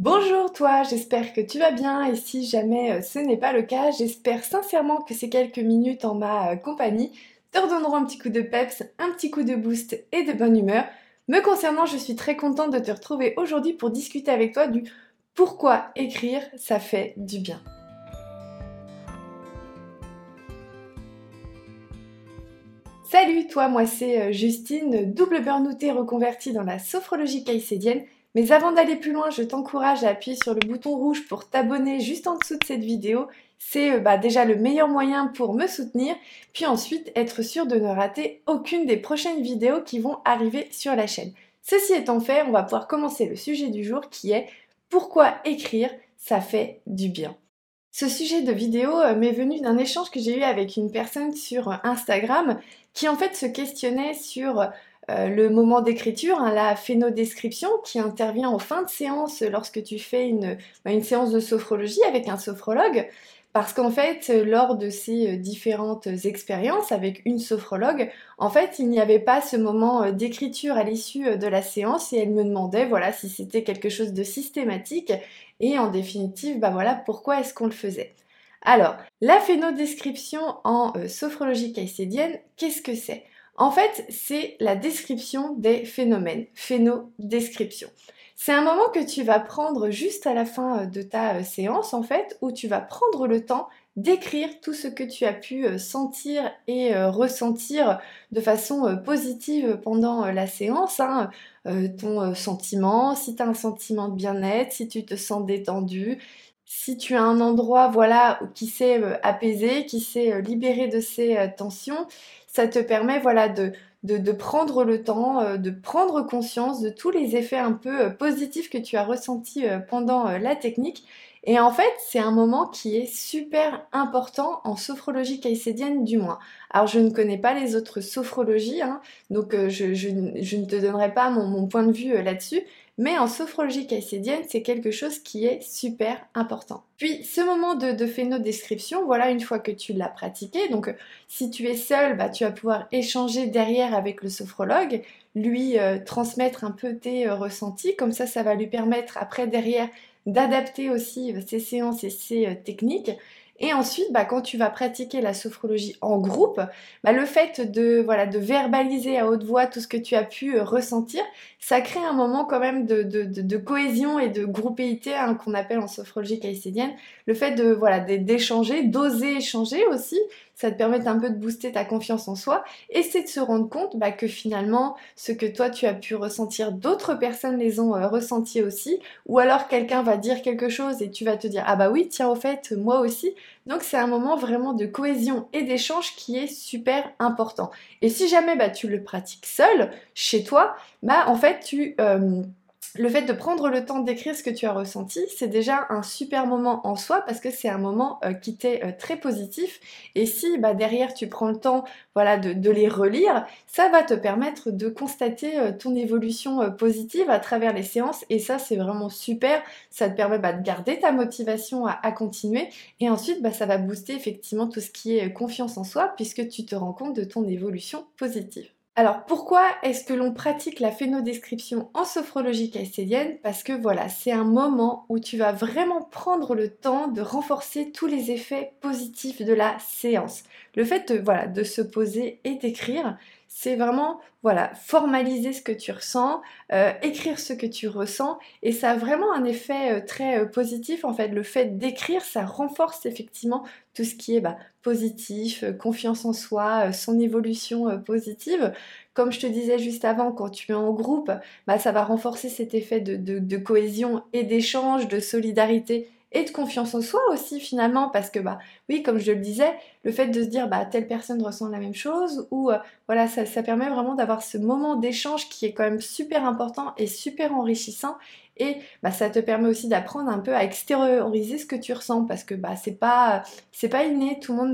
Bonjour toi, j'espère que tu vas bien et si jamais euh, ce n'est pas le cas, j'espère sincèrement que ces quelques minutes en ma euh, compagnie te redonneront un petit coup de peps, un petit coup de boost et de bonne humeur. Me concernant, je suis très contente de te retrouver aujourd'hui pour discuter avec toi du pourquoi écrire ça fait du bien. Salut toi, moi c'est euh, Justine, double burnoutée reconvertie dans la sophrologie caïcédienne mais avant d'aller plus loin, je t'encourage à appuyer sur le bouton rouge pour t'abonner juste en dessous de cette vidéo. C'est euh, bah, déjà le meilleur moyen pour me soutenir, puis ensuite être sûr de ne rater aucune des prochaines vidéos qui vont arriver sur la chaîne. Ceci étant fait, on va pouvoir commencer le sujet du jour qui est pourquoi écrire, ça fait du bien? Ce sujet de vidéo euh, m'est venu d'un échange que j'ai eu avec une personne sur Instagram qui en fait se questionnait sur euh, le moment d'écriture, hein, la phénodescription qui intervient en fin de séance lorsque tu fais une, bah, une séance de sophrologie avec un sophrologue. Parce qu'en fait, lors de ces euh, différentes expériences avec une sophrologue, en fait, il n'y avait pas ce moment euh, d'écriture à l'issue de la séance et elle me demandait, voilà, si c'était quelque chose de systématique et en définitive, bah voilà, pourquoi est-ce qu'on le faisait. Alors, la phénodescription en sophrologie caïcédienne, qu'est-ce que c'est? En fait, c'est la description des phénomènes, phénodescription. C'est un moment que tu vas prendre juste à la fin euh, de ta euh, séance, en fait, où tu vas prendre le temps d'écrire tout ce que tu as pu euh, sentir et ressentir de façon positive pendant la séance. Hein. ton sentiment, si tu as un sentiment de bien-être, si tu te sens détendu, si tu as un endroit voilà qui s'est apaisé, qui s'est libéré de ses tensions, ça te permet voilà de, de, prendre le temps, euh, de prendre conscience de tous les effets un peu euh, positifs que tu as ressentis euh, pendant la technique. Et en fait, c'est un moment qui est super important en sophrologie caïcédienne du moins. Alors, je ne connais pas les autres sophrologies, hein, donc je, je, ne te donnerai pas mon point de vue là-dessus, mais en sophrologie caïcédienne, c'est quelque chose qui est super important. Puis ce moment de, de phénodescription, voilà, une fois que tu l'as pratiqué, donc si tu es seul, bah, tu vas pouvoir échanger derrière avec le sophrologue, lui euh, transmettre un peu tes euh, ressentis, comme ça ça va lui permettre après derrière d'adapter aussi ses séances et ses techniques. Et ensuite, bah, quand tu vas pratiquer la sophrologie en groupe, bah, le fait de, voilà, de verbaliser à haute voix tout ce que tu as pu euh, ressentir, ça crée un moment quand même de, de, cohésion et de groupéité hein, qu'on appelle en sophrologie caïcédienne. Le fait de voilà d'échanger, d'oser échanger aussi, ça te permet un peu de booster ta confiance en soi et c'est de se rendre compte bah, que finalement ce que toi tu as pu ressentir, d'autres personnes les ont euh, ressentis aussi. Ou alors quelqu'un va dire quelque chose et tu vas te dire ah bah oui tiens au fait moi aussi. Donc c'est un moment vraiment de cohésion et d'échange qui est super important. Et si jamais bah, tu le pratiques seul chez toi bah en fait tu euh, le fait de prendre le temps d'écrire ce que tu as ressenti, c'est déjà un super moment en soi parce que c'est un moment euh, qui t'est euh, très positif. Et si bah, derrière tu prends le temps voilà, de, les relire, ça va te permettre de constater euh, ton évolution positive à travers les séances. Et ça, c'est vraiment super. Ça te permet bah, de garder ta motivation à, continuer. Et ensuite, bah, ça va booster effectivement tout ce qui est confiance en soi puisque tu te rends compte de ton évolution positive. Alors pourquoi est-ce que l'on pratique la phénodescription en sophrologie caïcédienne Parce que voilà, c'est un moment où tu vas vraiment prendre le temps de renforcer tous les effets positifs de la séance. Le fait de, se poser et d'écrire, c'est vraiment voilà formaliser ce que tu ressens, euh, écrire ce que tu ressens, et ça a vraiment un effet euh, très euh, positif. En fait, le fait d'écrire, ça renforce effectivement tout ce qui est bah, positif, confiance en soi, son évolution positive. Comme je te disais juste avant, quand tu es en groupe, bah, ça va renforcer cet effet de cohésion et d'échange, de solidarité et de confiance en soi aussi finalement parce que bah oui comme je le disais le fait de se dire bah telle personne ressent la même chose ou euh, voilà ça, permet vraiment d'avoir ce moment d'échange qui est quand même super important et super enrichissant et bah, ça te permet aussi d'apprendre un peu à extérioriser ce que tu ressens parce que bah c'est pas c'est pas inné tout le monde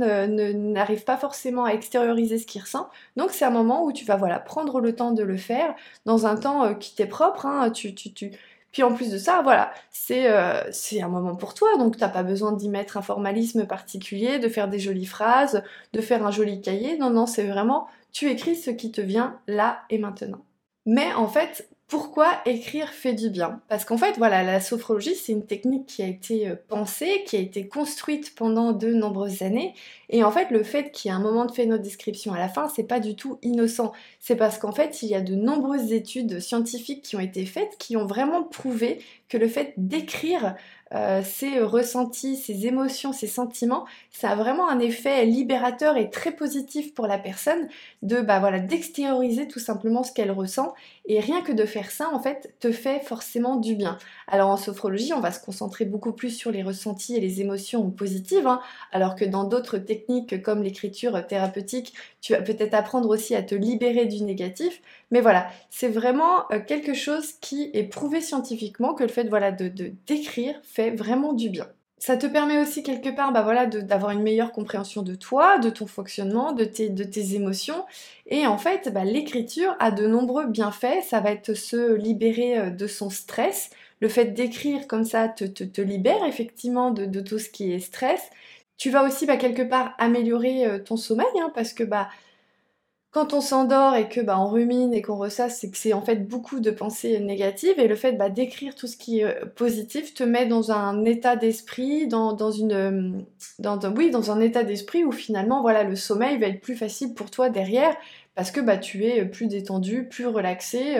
n'arrive pas forcément à extérioriser ce qu'il ressent. Donc c'est un moment où tu vas voilà prendre le temps de le faire dans un temps euh, qui t'est propre hein, tu, tu, tu puis en plus de ça, voilà, euh, c'est un moment pour toi, donc t'as pas besoin d'y mettre un formalisme particulier, de faire des jolies phrases, de faire un joli cahier. Non, non, c'est vraiment tu écris ce qui te vient là et maintenant. Mais en fait, pourquoi écrire fait du bien Parce qu'en fait, voilà, la sophrologie, c'est une technique qui a été euh, pensée, qui a été construite pendant de nombreuses années. Et en fait, le fait qu'il y ait un moment de phénodescription à la fin, c'est pas du tout innocent. C'est parce qu'en fait, il y a de nombreuses études scientifiques qui ont été faites qui ont vraiment prouvé que le fait d'écrire euh, ses ressentis, ses émotions, ses sentiments, ça a vraiment un effet libérateur et très positif pour la personne de bah voilà d'extérioriser tout simplement ce qu'elle ressent et rien que de faire ça en fait te fait forcément du bien. Alors en sophrologie, on va se concentrer beaucoup plus sur les ressentis et les émotions positives, hein, alors que dans d'autres techniques comme l'écriture thérapeutique, tu vas peut-être apprendre aussi à te libérer du négatif. Mais voilà, c'est vraiment euh, quelque chose qui est prouvé scientifiquement que le fait voilà, de d'écrire fait vraiment du bien. Ça te permet aussi quelque part bah voilà, d'avoir une meilleure compréhension de toi, de ton fonctionnement, de tes, de tes émotions. Et en fait, bah, l'écriture a de nombreux bienfaits. Ça va être se libérer euh, de son stress. Le fait d'écrire comme ça te, te, libère effectivement de, de, tout ce qui est stress. Tu vas aussi bah, quelque part améliorer euh, ton sommeil hein, parce que bah, quand on s'endort et que bah, on rumine et qu'on ressasse, c'est que c'est en fait beaucoup de pensées négatives et le fait bah, d'écrire tout ce qui est euh, positif te met dans un état d'esprit, euh, dans, un état d'esprit où finalement voilà le sommeil va être plus facile pour toi derrière parce que bah, tu es plus détendu, plus relaxé.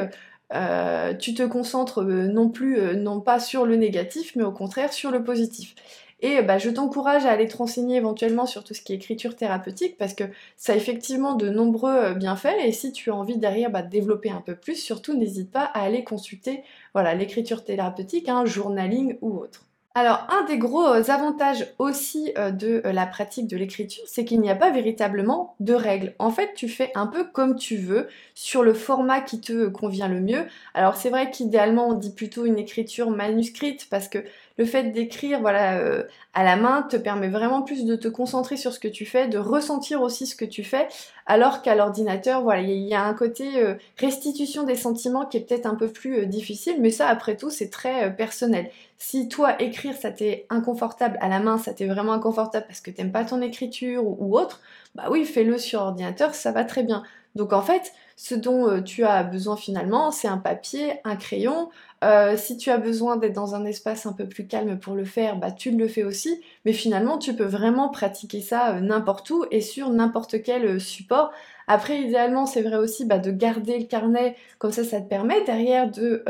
Euh, tu te concentres non plus, non pas sur le négatif, mais au contraire sur le positif. Et bah, je t'encourage à aller te renseigner éventuellement sur tout ce qui est écriture thérapeutique parce que ça a effectivement de nombreux euh, bienfaits et si tu as envie derrière bah, de développer un peu plus, surtout n'hésite pas à aller consulter voilà, l'écriture thérapeutique, un journaling ou autre. Alors, un des gros euh, avantages aussi euh, de la pratique de l'écriture, c'est qu'il n'y a pas véritablement de règles. En fait, tu fais un peu comme tu veux, sur le format qui te convient le mieux. Alors, c'est vrai qu'idéalement, on dit plutôt une écriture manuscrite parce que le fait d'écrire voilà, euh, à la main te permet vraiment plus de te concentrer sur ce que tu fais, de ressentir aussi ce que tu fais, alors qu'à l'ordinateur, voilà, il y a un côté euh, restitution des sentiments qui est peut-être un peu plus euh, difficile, mais ça, après tout, c'est très personnel. Si toi, écrire, ça t'est inconfortable à la main, ça t'est vraiment inconfortable parce que t'aimes pas ton écriture ou autre, bah oui, fais-le sur ordinateur, ça va très bien. Donc en fait, ce dont tu as besoin finalement, c'est un papier, un crayon, euh, si tu as besoin d'être dans un espace un peu plus calme pour le faire, bah, tu le fais aussi. Mais finalement, tu peux vraiment pratiquer ça euh, n'importe où et sur n'importe quel euh, support. Après, idéalement, c'est vrai aussi bah, de garder le carnet, comme ça, ça te permet derrière de,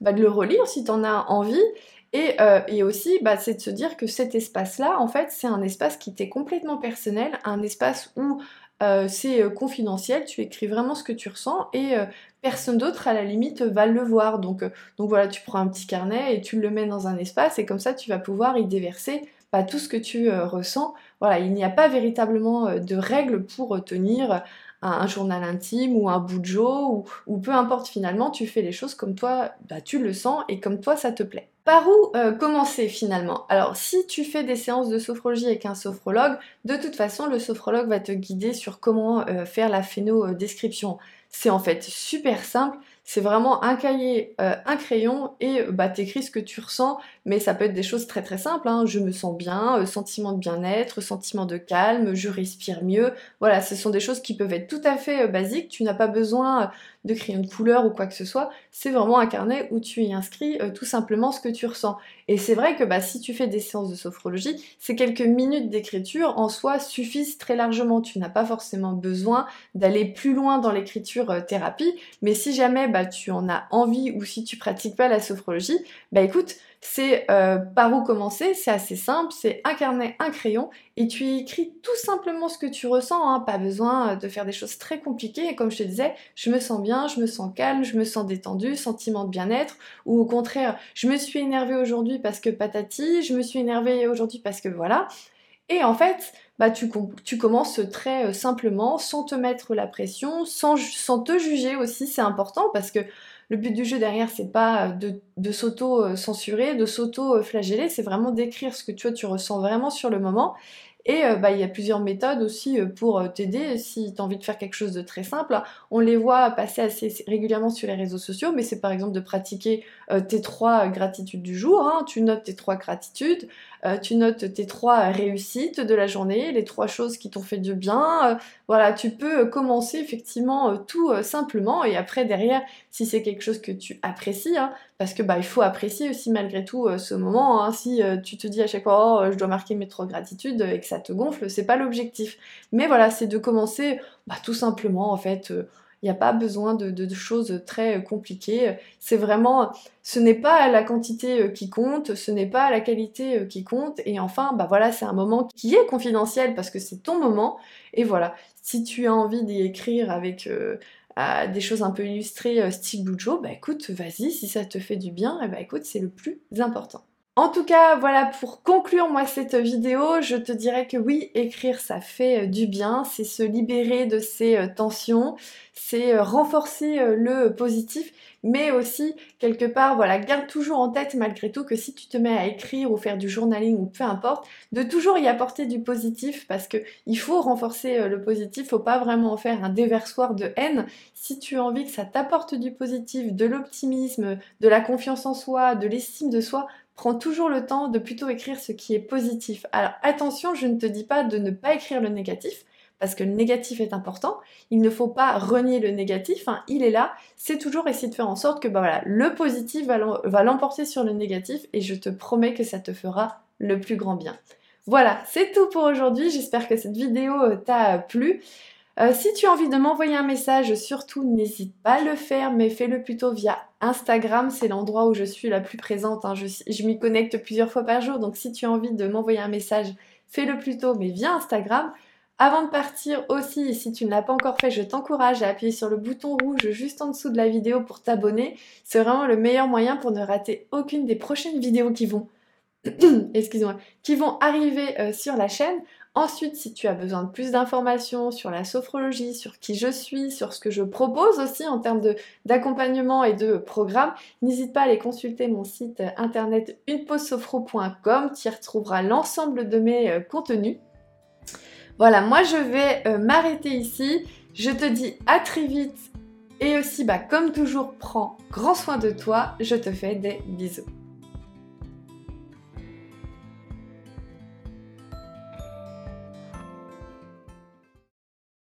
bah, de le relire si tu en as envie. Et, et aussi, bah, c'est de se dire que cet espace-là, en fait, c'est un espace qui t'est complètement personnel, un espace où euh, c'est euh, confidentiel, tu écris vraiment ce que tu ressens et euh, personne d'autre à la limite va le voir. Donc, donc voilà, tu prends un petit carnet et tu le mets dans un espace et comme ça tu vas pouvoir y déverser bah, tout ce que tu ressens. Voilà, il n'y a pas véritablement de règles pour tenir un, journal intime ou un bout de ou, ou, peu importe finalement, tu fais les choses comme toi bah, tu le sens et comme toi ça te plaît. Par où euh, commencer finalement? Alors si tu fais des séances de sophrologie avec un sophrologue, de toute façon le sophrologue va te guider sur comment euh, faire la phéno-description. C'est en fait super simple, c'est vraiment un cahier, euh, un crayon et bah t'écris ce que tu ressens, mais ça peut être des choses très très simples. Hein. Je me sens bien, euh, sentiment de bien-être, sentiment de calme, je respire mieux. Voilà, ce sont des choses qui peuvent être tout à fait euh, basiques. Tu n'as pas besoin de crayon de couleur ou quoi que ce soit. C'est vraiment un carnet où tu y inscris tout simplement ce que tu ressens. Et c'est vrai que bah, si tu fais des séances de sophrologie, ces quelques minutes d'écriture en soi suffisent très largement. Tu n'as pas forcément besoin d'aller plus loin dans l'écriture thérapie, mais si jamais bah, tu en as envie ou si tu pratiques pas la sophrologie, bah écoute, c'est euh, par où commencer, c'est assez simple, c'est un un crayon, et tu écris tout simplement ce que tu ressens, hein. pas besoin de faire des choses très compliquées, et comme je te disais, je me sens bien, je me sens calme, je me sens détendu, sentiment de bien-être, ou au contraire, je me suis énervée aujourd'hui parce que patati, je me suis énervée aujourd'hui parce que voilà, et en fait, bah, tu, commences très euh, simplement, sans te mettre la pression, sans, te juger aussi, c'est important parce que le but du jeu derrière, c'est pas de, de s'auto-censurer, de s'auto-flageller, c'est vraiment d'écrire ce que tu, tu ressens vraiment sur le moment. Et bah, il y a plusieurs méthodes aussi pour t'aider si tu as envie de faire quelque chose de très simple. On les voit passer assez régulièrement sur les réseaux sociaux, mais c'est par exemple de pratiquer tes trois gratitudes du jour. Hein. Tu notes tes trois gratitudes, tu notes tes trois réussites de la journée, les trois choses qui t'ont fait du bien. voilà, tu peux commencer effectivement tout simplement et après derrière, si c'est quelque chose que tu apprécies, hein, parce que bah il faut apprécier aussi malgré tout ce moment. Hein. si tu te dis à chaque fois oh, je dois marquer mes trois gratitudes et que ça te gonfle, c'est pas l'objectif. Mais voilà, c'est de commencer bah, tout simplement en fait. il n'y a pas besoin de, choses très compliquées. C'est vraiment, ce n'est pas la quantité qui compte, ce n'est pas la qualité qui compte. Et enfin, bah voilà, c'est un moment qui est confidentiel parce que c'est ton moment. Et voilà, si tu as envie d'y écrire avec des choses un peu illustrées style Bujo, bah écoute, vas-y, si ça te fait du bien, bah écoute, c'est le plus important. En tout cas, voilà, pour conclure moi cette vidéo, je te dirais que oui, écrire ça fait euh, du bien, c'est se libérer de ces euh, tensions, c'est euh, renforcer le positif, mais aussi quelque part, voilà, garde toujours en tête malgré tout que si tu te mets à écrire ou faire du journaling ou peu importe, de toujours y apporter du positif. Parce que il faut renforcer le positif, faut pas vraiment en faire un déversoir de haine. Si tu as envie que ça t'apporte du positif, de l'optimisme, de la confiance en soi, de l'estime de soi, prends toujours le temps de plutôt écrire ce qui est positif. Alors attention, je ne te dis pas de ne pas écrire le négatif, parce que le négatif est important. Il ne faut pas renier le négatif, hein. il est là. C'est toujours essayer de faire en sorte que bah le positif va l'emporter sur le négatif et je te promets que ça te fera le plus grand bien. Voilà, c'est tout pour aujourd'hui. J'espère que cette vidéo euh, t'a plu. Euh, si tu as envie de m'envoyer un message, surtout n'hésite pas à le faire, mais fais-le plutôt via Instagram, c'est l'endroit où je suis la plus présente. Hein. Je, m'y connecte plusieurs fois par jour, donc si tu as envie de m'envoyer un message, fais-le plutôt, mais via Instagram. Avant de partir aussi, si tu ne l'as pas encore fait, je t'encourage à appuyer sur le bouton rouge juste en dessous de la vidéo pour t'abonner. C'est vraiment le meilleur moyen pour ne rater aucune des prochaines vidéos qui vont, qui vont arriver euh, sur la chaîne. Ensuite, si tu as besoin de plus d'informations sur la sophrologie, sur qui je suis, sur ce que je propose aussi en termes d'accompagnement et de programme, n'hésite pas à aller consulter mon site internet uneposesophro.com. Tu y retrouveras l'ensemble de mes euh, contenus. Voilà, moi je vais euh, m'arrêter ici. Je te dis à très vite et aussi, bah, comme toujours, prends grand soin de toi. Je te fais des bisous.